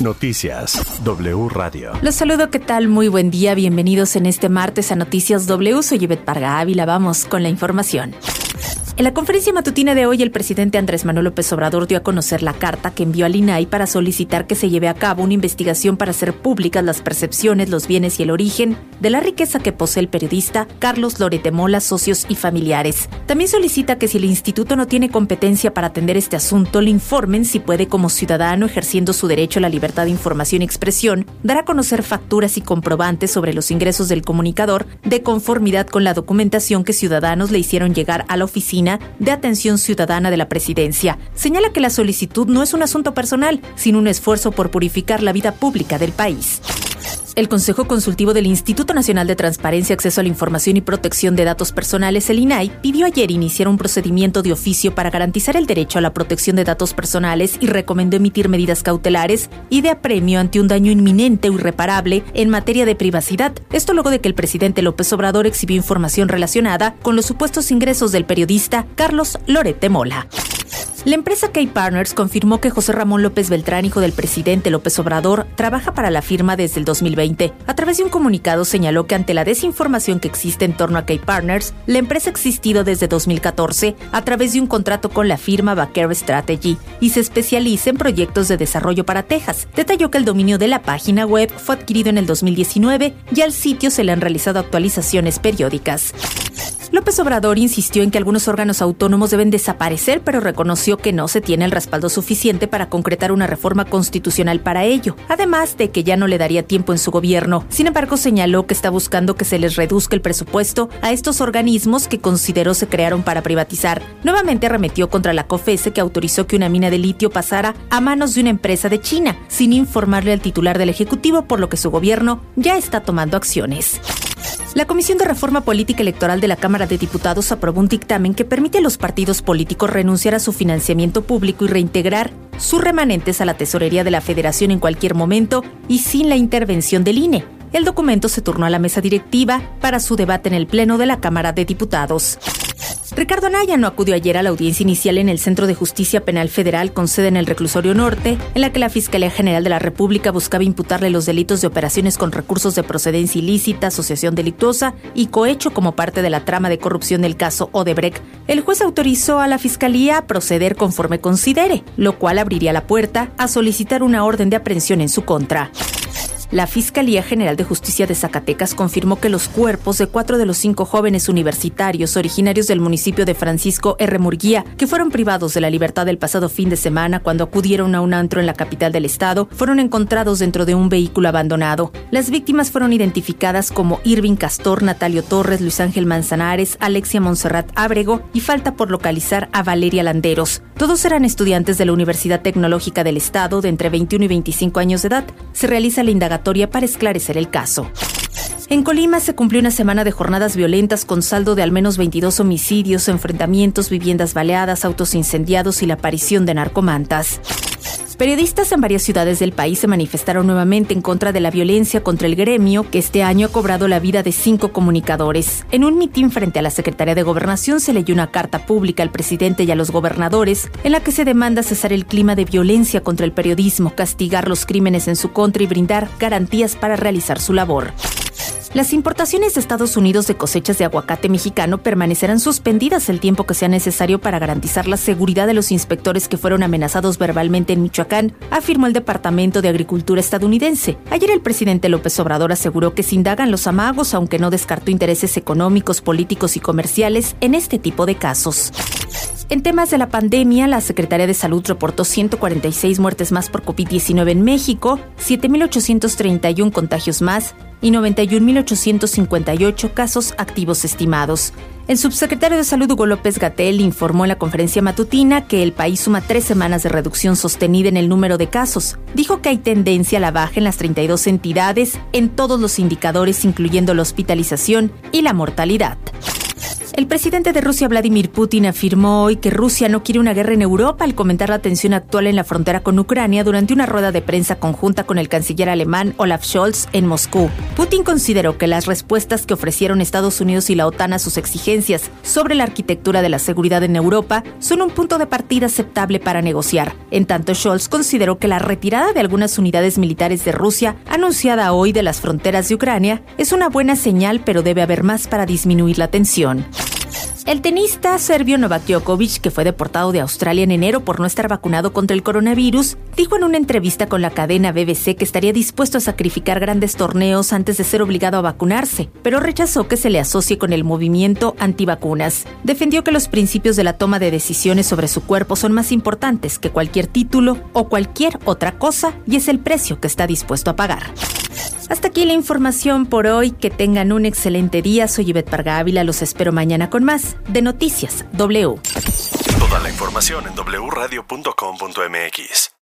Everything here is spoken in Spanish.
Noticias W Radio. Los saludo, ¿qué tal? Muy buen día, bienvenidos en este martes a Noticias W. Soy Yvette Parga Ávila, vamos con la información. En la conferencia matutina de hoy, el presidente Andrés Manuel López Obrador dio a conocer la carta que envió al INAI para solicitar que se lleve a cabo una investigación para hacer públicas las percepciones, los bienes y el origen de la riqueza que posee el periodista Carlos Lorete Mola, socios y familiares. También solicita que si el instituto no tiene competencia para atender este asunto, le informen si puede como ciudadano ejerciendo su derecho a la libertad de información y expresión, dar a conocer facturas y comprobantes sobre los ingresos del comunicador de conformidad con la documentación que ciudadanos le hicieron llegar a la oficina de Atención Ciudadana de la Presidencia. Señala que la solicitud no es un asunto personal, sino un esfuerzo por purificar la vida pública del país. El Consejo Consultivo del Instituto Nacional de Transparencia, Acceso a la Información y Protección de Datos Personales, el INAI, pidió ayer iniciar un procedimiento de oficio para garantizar el derecho a la protección de datos personales y recomendó emitir medidas cautelares y de apremio ante un daño inminente o irreparable en materia de privacidad. Esto luego de que el presidente López Obrador exhibió información relacionada con los supuestos ingresos del periodista Carlos Lorete Mola. La empresa K-Partners confirmó que José Ramón López Beltrán, hijo del presidente López Obrador, trabaja para la firma desde el 2020. A través de un comunicado señaló que ante la desinformación que existe en torno a K-Partners, la empresa ha existido desde 2014 a través de un contrato con la firma Baker Strategy y se especializa en proyectos de desarrollo para Texas. Detalló que el dominio de la página web fue adquirido en el 2019 y al sitio se le han realizado actualizaciones periódicas. López Obrador insistió en que algunos órganos autónomos deben desaparecer, pero reconoció que no se tiene el respaldo suficiente para concretar una reforma constitucional para ello, además de que ya no le daría tiempo en su gobierno. Sin embargo, señaló que está buscando que se les reduzca el presupuesto a estos organismos que consideró se crearon para privatizar. Nuevamente arremetió contra la COFESE que autorizó que una mina de litio pasara a manos de una empresa de China, sin informarle al titular del Ejecutivo, por lo que su gobierno ya está tomando acciones. La Comisión de Reforma Política Electoral de la Cámara de Diputados aprobó un dictamen que permite a los partidos políticos renunciar a su financiamiento público y reintegrar sus remanentes a la tesorería de la Federación en cualquier momento y sin la intervención del INE. El documento se turnó a la mesa directiva para su debate en el Pleno de la Cámara de Diputados. Ricardo Anaya no acudió ayer a la audiencia inicial en el Centro de Justicia Penal Federal con sede en el Reclusorio Norte, en la que la Fiscalía General de la República buscaba imputarle los delitos de operaciones con recursos de procedencia ilícita, asociación delictuosa y cohecho como parte de la trama de corrupción del caso Odebrecht. El juez autorizó a la Fiscalía a proceder conforme considere, lo cual abriría la puerta a solicitar una orden de aprehensión en su contra. La Fiscalía General de Justicia de Zacatecas confirmó que los cuerpos de cuatro de los cinco jóvenes universitarios originarios del municipio de Francisco R. Murguía, que fueron privados de la libertad el pasado fin de semana cuando acudieron a un antro en la capital del estado, fueron encontrados dentro de un vehículo abandonado. Las víctimas fueron identificadas como Irving Castor, Natalio Torres, Luis Ángel Manzanares, Alexia Monserrat Ábrego y falta por localizar a Valeria Landeros. Todos eran estudiantes de la Universidad Tecnológica del Estado de entre 21 y 25 años de edad. Se realiza la indagación para esclarecer el caso. En Colima se cumplió una semana de jornadas violentas con saldo de al menos 22 homicidios, enfrentamientos, viviendas baleadas, autos incendiados y la aparición de narcomantas. Periodistas en varias ciudades del país se manifestaron nuevamente en contra de la violencia contra el gremio, que este año ha cobrado la vida de cinco comunicadores. En un mitin frente a la Secretaría de Gobernación se leyó una carta pública al presidente y a los gobernadores en la que se demanda cesar el clima de violencia contra el periodismo, castigar los crímenes en su contra y brindar garantías para realizar su labor. Las importaciones de Estados Unidos de cosechas de aguacate mexicano permanecerán suspendidas el tiempo que sea necesario para garantizar la seguridad de los inspectores que fueron amenazados verbalmente en Michoacán, afirmó el Departamento de Agricultura estadounidense. Ayer el presidente López Obrador aseguró que se indagan los amagos, aunque no descartó intereses económicos, políticos y comerciales en este tipo de casos. En temas de la pandemia, la Secretaría de Salud reportó 146 muertes más por COVID-19 en México, 7.831 contagios más y 91.858 casos activos estimados. El subsecretario de Salud Hugo López Gatel informó en la conferencia matutina que el país suma tres semanas de reducción sostenida en el número de casos. Dijo que hay tendencia a la baja en las 32 entidades en todos los indicadores, incluyendo la hospitalización y la mortalidad. El presidente de Rusia, Vladimir Putin, afirmó hoy que Rusia no quiere una guerra en Europa al comentar la tensión actual en la frontera con Ucrania durante una rueda de prensa conjunta con el canciller alemán Olaf Scholz en Moscú. Putin consideró que las respuestas que ofrecieron Estados Unidos y la OTAN a sus exigencias sobre la arquitectura de la seguridad en Europa son un punto de partida aceptable para negociar. En tanto, Scholz consideró que la retirada de algunas unidades militares de Rusia, anunciada hoy de las fronteras de Ucrania, es una buena señal, pero debe haber más para disminuir la tensión. El tenista serbio Novak Djokovic, que fue deportado de Australia en enero por no estar vacunado contra el coronavirus, dijo en una entrevista con la cadena BBC que estaría dispuesto a sacrificar grandes torneos antes de ser obligado a vacunarse, pero rechazó que se le asocie con el movimiento antivacunas. Defendió que los principios de la toma de decisiones sobre su cuerpo son más importantes que cualquier título o cualquier otra cosa y es el precio que está dispuesto a pagar. Hasta aquí la información por hoy. Que tengan un excelente día. Soy Ivette Parga Ávila. Los espero mañana con más de Noticias W. Toda la información en wradio.com.mx.